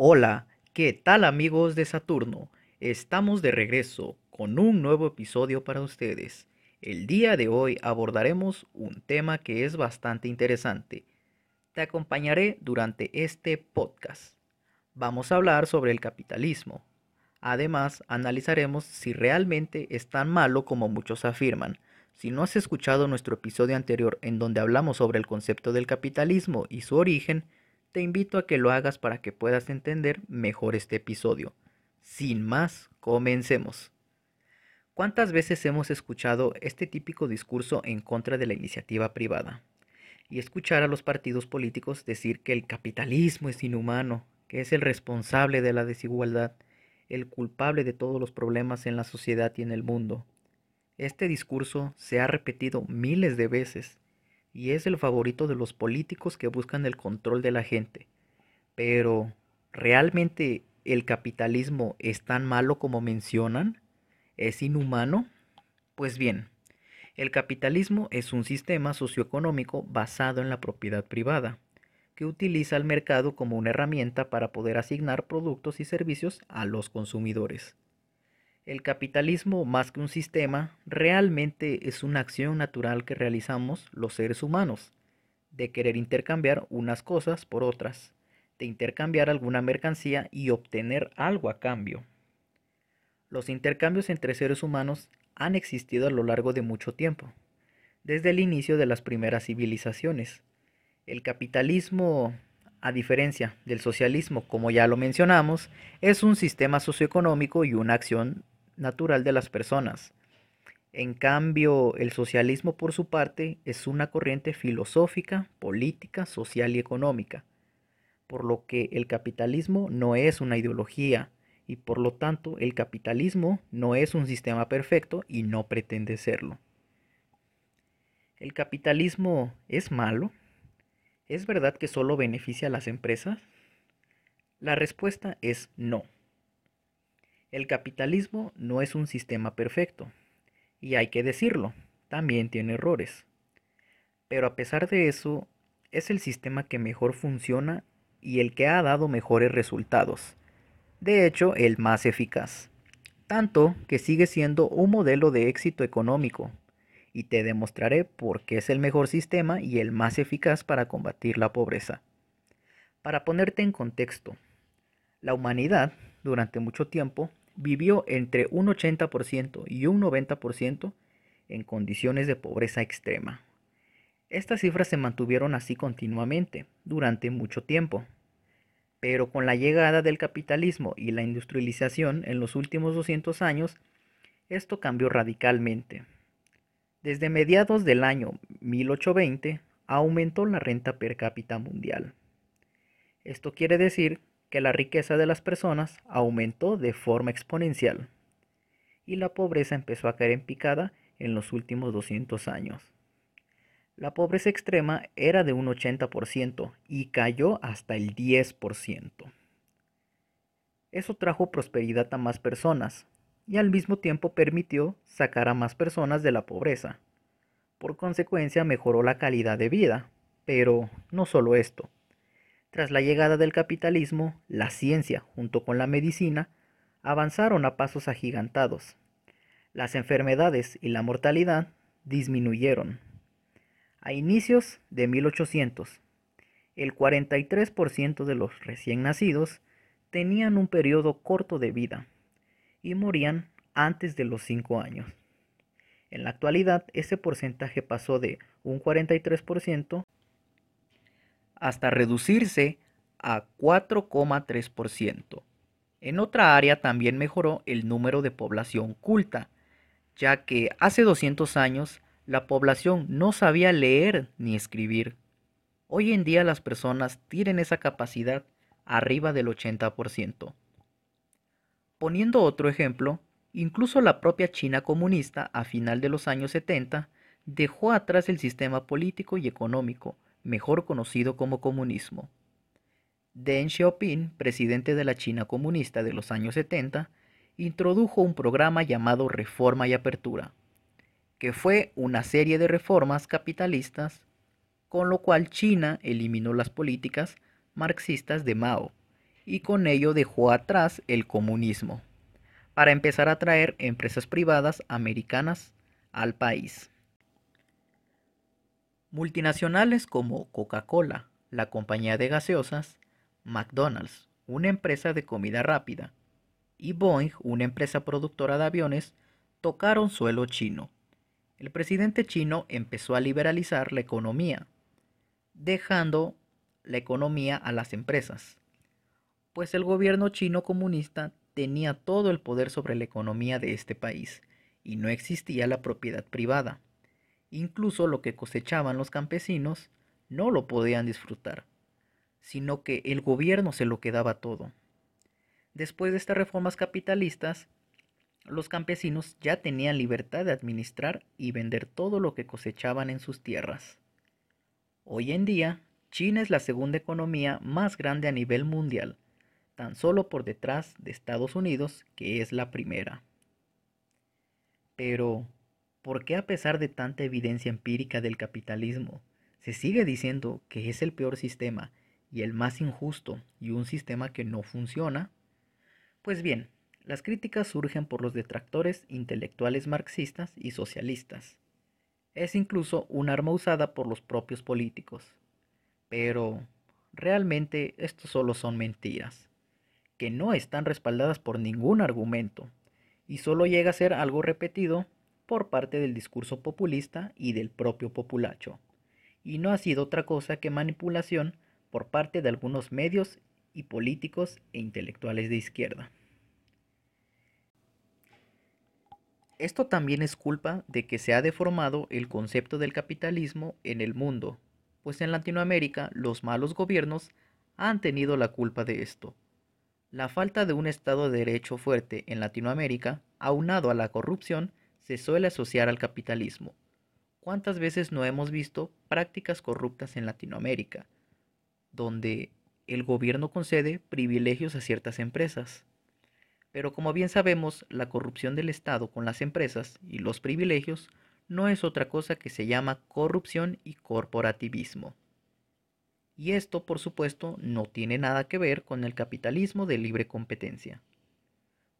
Hola, ¿qué tal amigos de Saturno? Estamos de regreso con un nuevo episodio para ustedes. El día de hoy abordaremos un tema que es bastante interesante. Te acompañaré durante este podcast. Vamos a hablar sobre el capitalismo. Además, analizaremos si realmente es tan malo como muchos afirman. Si no has escuchado nuestro episodio anterior en donde hablamos sobre el concepto del capitalismo y su origen, te invito a que lo hagas para que puedas entender mejor este episodio. Sin más, comencemos. ¿Cuántas veces hemos escuchado este típico discurso en contra de la iniciativa privada? Y escuchar a los partidos políticos decir que el capitalismo es inhumano, que es el responsable de la desigualdad, el culpable de todos los problemas en la sociedad y en el mundo. Este discurso se ha repetido miles de veces y es el favorito de los políticos que buscan el control de la gente. Pero, ¿realmente el capitalismo es tan malo como mencionan? ¿Es inhumano? Pues bien, el capitalismo es un sistema socioeconómico basado en la propiedad privada, que utiliza el mercado como una herramienta para poder asignar productos y servicios a los consumidores. El capitalismo, más que un sistema, realmente es una acción natural que realizamos los seres humanos, de querer intercambiar unas cosas por otras, de intercambiar alguna mercancía y obtener algo a cambio. Los intercambios entre seres humanos han existido a lo largo de mucho tiempo, desde el inicio de las primeras civilizaciones. El capitalismo, a diferencia del socialismo, como ya lo mencionamos, es un sistema socioeconómico y una acción natural de las personas. En cambio, el socialismo por su parte es una corriente filosófica, política, social y económica, por lo que el capitalismo no es una ideología y por lo tanto el capitalismo no es un sistema perfecto y no pretende serlo. ¿El capitalismo es malo? ¿Es verdad que solo beneficia a las empresas? La respuesta es no. El capitalismo no es un sistema perfecto, y hay que decirlo, también tiene errores. Pero a pesar de eso, es el sistema que mejor funciona y el que ha dado mejores resultados. De hecho, el más eficaz. Tanto que sigue siendo un modelo de éxito económico. Y te demostraré por qué es el mejor sistema y el más eficaz para combatir la pobreza. Para ponerte en contexto, la humanidad durante mucho tiempo vivió entre un 80% y un 90% en condiciones de pobreza extrema. Estas cifras se mantuvieron así continuamente durante mucho tiempo. Pero con la llegada del capitalismo y la industrialización en los últimos 200 años, esto cambió radicalmente. Desde mediados del año 1820 aumentó la renta per cápita mundial. Esto quiere decir que la riqueza de las personas aumentó de forma exponencial y la pobreza empezó a caer en picada en los últimos 200 años. La pobreza extrema era de un 80% y cayó hasta el 10%. Eso trajo prosperidad a más personas y al mismo tiempo permitió sacar a más personas de la pobreza. Por consecuencia mejoró la calidad de vida, pero no solo esto. Tras la llegada del capitalismo, la ciencia, junto con la medicina, avanzaron a pasos agigantados. Las enfermedades y la mortalidad disminuyeron. A inicios de 1800, el 43% de los recién nacidos tenían un periodo corto de vida y morían antes de los 5 años. En la actualidad, ese porcentaje pasó de un 43% hasta reducirse a 4,3%. En otra área también mejoró el número de población culta, ya que hace 200 años la población no sabía leer ni escribir. Hoy en día las personas tienen esa capacidad arriba del 80%. Poniendo otro ejemplo, incluso la propia China comunista a final de los años 70 dejó atrás el sistema político y económico mejor conocido como comunismo. Deng Xiaoping, presidente de la China comunista de los años 70, introdujo un programa llamado Reforma y Apertura, que fue una serie de reformas capitalistas, con lo cual China eliminó las políticas marxistas de Mao y con ello dejó atrás el comunismo, para empezar a traer empresas privadas americanas al país. Multinacionales como Coca-Cola, la compañía de gaseosas, McDonald's, una empresa de comida rápida, y Boeing, una empresa productora de aviones, tocaron suelo chino. El presidente chino empezó a liberalizar la economía, dejando la economía a las empresas, pues el gobierno chino comunista tenía todo el poder sobre la economía de este país y no existía la propiedad privada. Incluso lo que cosechaban los campesinos no lo podían disfrutar, sino que el gobierno se lo quedaba todo. Después de estas reformas capitalistas, los campesinos ya tenían libertad de administrar y vender todo lo que cosechaban en sus tierras. Hoy en día, China es la segunda economía más grande a nivel mundial, tan solo por detrás de Estados Unidos, que es la primera. Pero, ¿por qué a pesar de tanta evidencia empírica del capitalismo, se sigue diciendo que es el peor sistema y el más injusto y un sistema que no funciona? Pues bien, las críticas surgen por los detractores intelectuales marxistas y socialistas. Es incluso un arma usada por los propios políticos. Pero, realmente, estos solo son mentiras, que no están respaldadas por ningún argumento, y solo llega a ser algo repetido por parte del discurso populista y del propio populacho, y no ha sido otra cosa que manipulación por parte de algunos medios y políticos e intelectuales de izquierda. Esto también es culpa de que se ha deformado el concepto del capitalismo en el mundo, pues en Latinoamérica los malos gobiernos han tenido la culpa de esto. La falta de un Estado de Derecho fuerte en Latinoamérica, aunado a la corrupción, se suele asociar al capitalismo. ¿Cuántas veces no hemos visto prácticas corruptas en Latinoamérica, donde el gobierno concede privilegios a ciertas empresas? Pero como bien sabemos, la corrupción del Estado con las empresas y los privilegios no es otra cosa que se llama corrupción y corporativismo. Y esto, por supuesto, no tiene nada que ver con el capitalismo de libre competencia.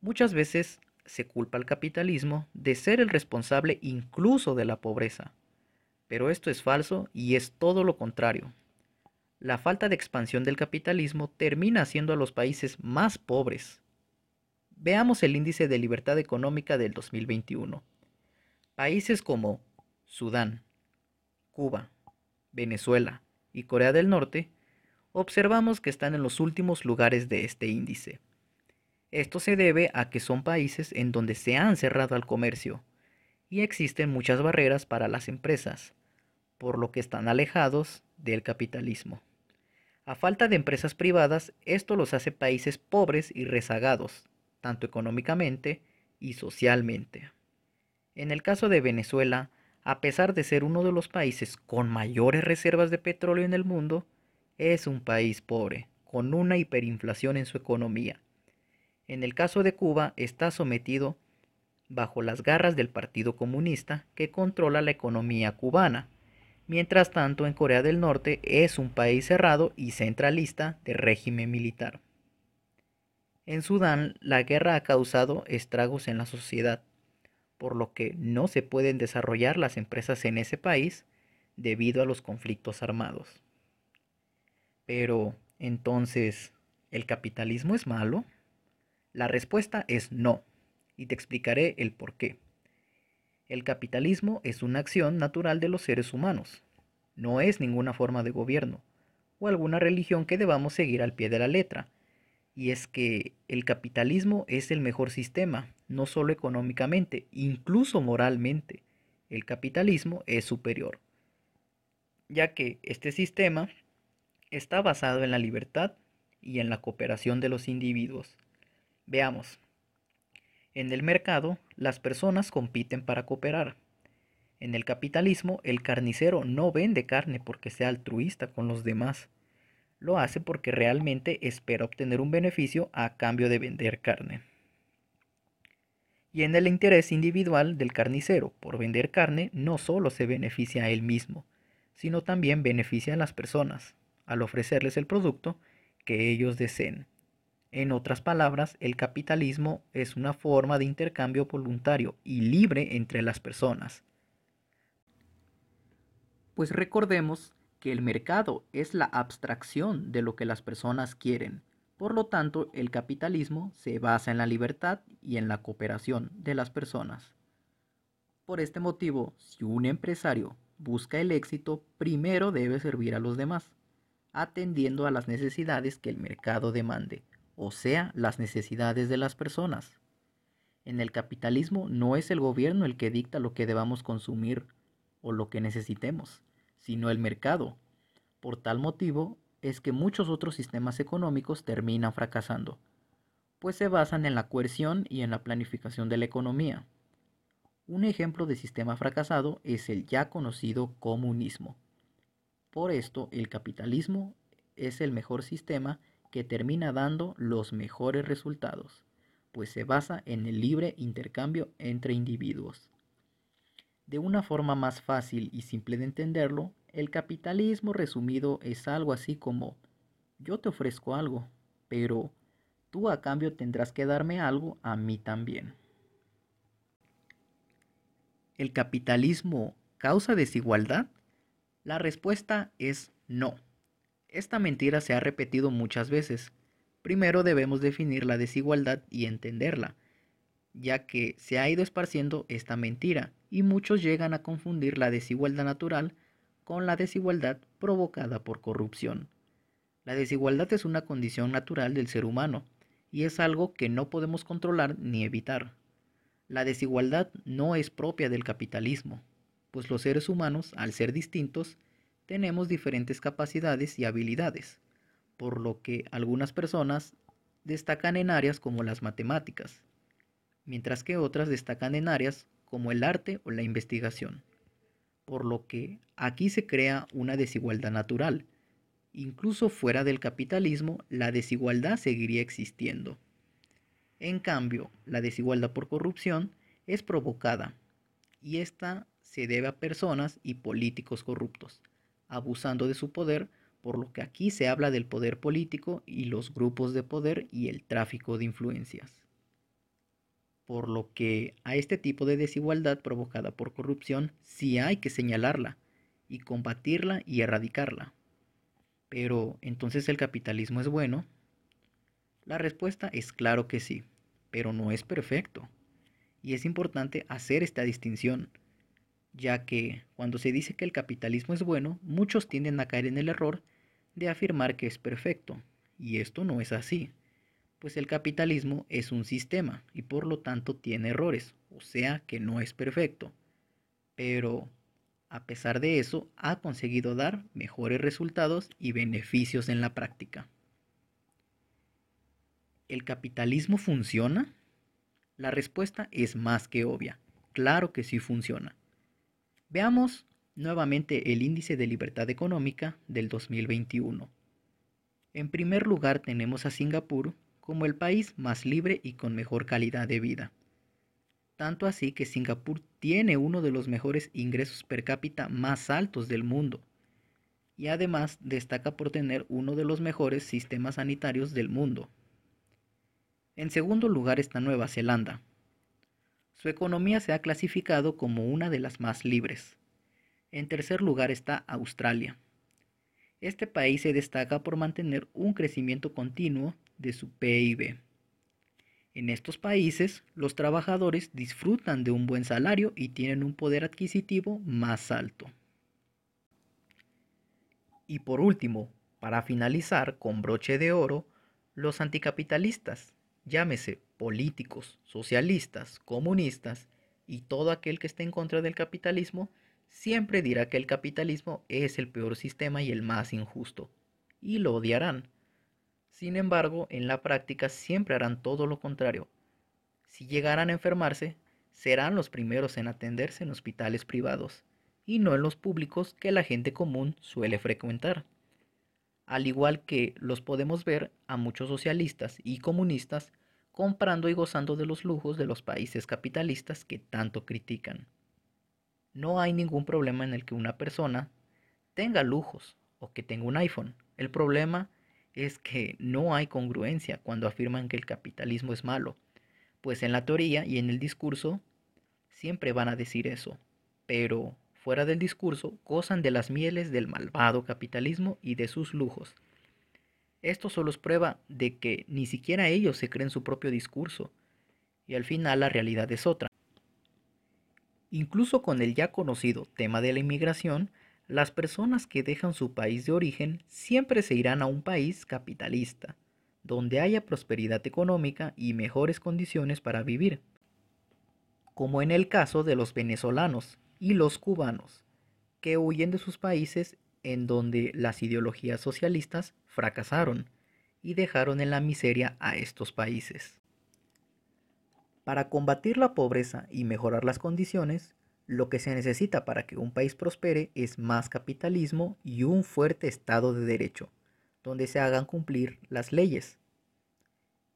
Muchas veces se culpa al capitalismo de ser el responsable incluso de la pobreza. Pero esto es falso y es todo lo contrario. La falta de expansión del capitalismo termina haciendo a los países más pobres, Veamos el índice de libertad económica del 2021. Países como Sudán, Cuba, Venezuela y Corea del Norte observamos que están en los últimos lugares de este índice. Esto se debe a que son países en donde se han cerrado al comercio y existen muchas barreras para las empresas, por lo que están alejados del capitalismo. A falta de empresas privadas, esto los hace países pobres y rezagados, tanto económicamente y socialmente. En el caso de Venezuela, a pesar de ser uno de los países con mayores reservas de petróleo en el mundo, es un país pobre, con una hiperinflación en su economía. En el caso de Cuba, está sometido bajo las garras del Partido Comunista que controla la economía cubana. Mientras tanto, en Corea del Norte es un país cerrado y centralista de régimen militar. En Sudán, la guerra ha causado estragos en la sociedad, por lo que no se pueden desarrollar las empresas en ese país debido a los conflictos armados. Pero, entonces, ¿el capitalismo es malo? La respuesta es no, y te explicaré el por qué. El capitalismo es una acción natural de los seres humanos, no es ninguna forma de gobierno o alguna religión que debamos seguir al pie de la letra, y es que el capitalismo es el mejor sistema, no solo económicamente, incluso moralmente. El capitalismo es superior, ya que este sistema está basado en la libertad y en la cooperación de los individuos. Veamos. En el mercado, las personas compiten para cooperar. En el capitalismo, el carnicero no vende carne porque sea altruista con los demás lo hace porque realmente espera obtener un beneficio a cambio de vender carne. Y en el interés individual del carnicero por vender carne no solo se beneficia a él mismo, sino también beneficia a las personas al ofrecerles el producto que ellos deseen. En otras palabras, el capitalismo es una forma de intercambio voluntario y libre entre las personas. Pues recordemos que el mercado es la abstracción de lo que las personas quieren. Por lo tanto, el capitalismo se basa en la libertad y en la cooperación de las personas. Por este motivo, si un empresario busca el éxito, primero debe servir a los demás, atendiendo a las necesidades que el mercado demande, o sea, las necesidades de las personas. En el capitalismo no es el gobierno el que dicta lo que debamos consumir o lo que necesitemos, sino el mercado. Por tal motivo es que muchos otros sistemas económicos terminan fracasando, pues se basan en la coerción y en la planificación de la economía. Un ejemplo de sistema fracasado es el ya conocido comunismo. Por esto, el capitalismo es el mejor sistema que termina dando los mejores resultados, pues se basa en el libre intercambio entre individuos. De una forma más fácil y simple de entenderlo, el capitalismo resumido es algo así como yo te ofrezco algo, pero tú a cambio tendrás que darme algo a mí también. ¿El capitalismo causa desigualdad? La respuesta es no. Esta mentira se ha repetido muchas veces. Primero debemos definir la desigualdad y entenderla, ya que se ha ido esparciendo esta mentira y muchos llegan a confundir la desigualdad natural con la desigualdad provocada por corrupción. La desigualdad es una condición natural del ser humano y es algo que no podemos controlar ni evitar. La desigualdad no es propia del capitalismo, pues los seres humanos, al ser distintos, tenemos diferentes capacidades y habilidades, por lo que algunas personas destacan en áreas como las matemáticas, mientras que otras destacan en áreas como el arte o la investigación, por lo que aquí se crea una desigualdad natural. Incluso fuera del capitalismo, la desigualdad seguiría existiendo. En cambio, la desigualdad por corrupción es provocada y esta se debe a personas y políticos corruptos, abusando de su poder, por lo que aquí se habla del poder político y los grupos de poder y el tráfico de influencias. Por lo que a este tipo de desigualdad provocada por corrupción sí hay que señalarla y combatirla y erradicarla. Pero entonces el capitalismo es bueno, la respuesta es claro que sí, pero no es perfecto. Y es importante hacer esta distinción, ya que cuando se dice que el capitalismo es bueno, muchos tienden a caer en el error de afirmar que es perfecto, y esto no es así, pues el capitalismo es un sistema y por lo tanto tiene errores, o sea que no es perfecto. Pero a pesar de eso, ha conseguido dar mejores resultados y beneficios en la práctica. ¿El capitalismo funciona? La respuesta es más que obvia. Claro que sí funciona. Veamos nuevamente el índice de libertad económica del 2021. En primer lugar tenemos a Singapur como el país más libre y con mejor calidad de vida. Tanto así que Singapur tiene uno de los mejores ingresos per cápita más altos del mundo y además destaca por tener uno de los mejores sistemas sanitarios del mundo. En segundo lugar está Nueva Zelanda. Su economía se ha clasificado como una de las más libres. En tercer lugar está Australia. Este país se destaca por mantener un crecimiento continuo de su PIB. En estos países, los trabajadores disfrutan de un buen salario y tienen un poder adquisitivo más alto. Y por último, para finalizar con broche de oro, los anticapitalistas llámese políticos, socialistas, comunistas y todo aquel que esté en contra del capitalismo, siempre dirá que el capitalismo es el peor sistema y el más injusto, y lo odiarán. Sin embargo, en la práctica siempre harán todo lo contrario. Si llegaran a enfermarse, serán los primeros en atenderse en hospitales privados, y no en los públicos que la gente común suele frecuentar al igual que los podemos ver a muchos socialistas y comunistas comprando y gozando de los lujos de los países capitalistas que tanto critican. No hay ningún problema en el que una persona tenga lujos o que tenga un iPhone. El problema es que no hay congruencia cuando afirman que el capitalismo es malo, pues en la teoría y en el discurso siempre van a decir eso, pero fuera del discurso gozan de las mieles del malvado capitalismo y de sus lujos. Esto solo es prueba de que ni siquiera ellos se creen su propio discurso, y al final la realidad es otra. Incluso con el ya conocido tema de la inmigración, las personas que dejan su país de origen siempre se irán a un país capitalista, donde haya prosperidad económica y mejores condiciones para vivir, como en el caso de los venezolanos y los cubanos, que huyen de sus países en donde las ideologías socialistas fracasaron y dejaron en la miseria a estos países. Para combatir la pobreza y mejorar las condiciones, lo que se necesita para que un país prospere es más capitalismo y un fuerte Estado de Derecho, donde se hagan cumplir las leyes.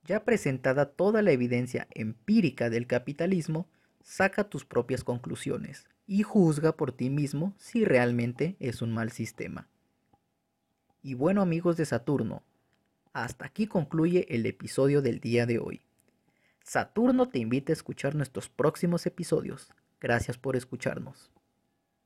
Ya presentada toda la evidencia empírica del capitalismo, saca tus propias conclusiones y juzga por ti mismo si realmente es un mal sistema. Y bueno amigos de Saturno, hasta aquí concluye el episodio del día de hoy. Saturno te invita a escuchar nuestros próximos episodios. Gracias por escucharnos.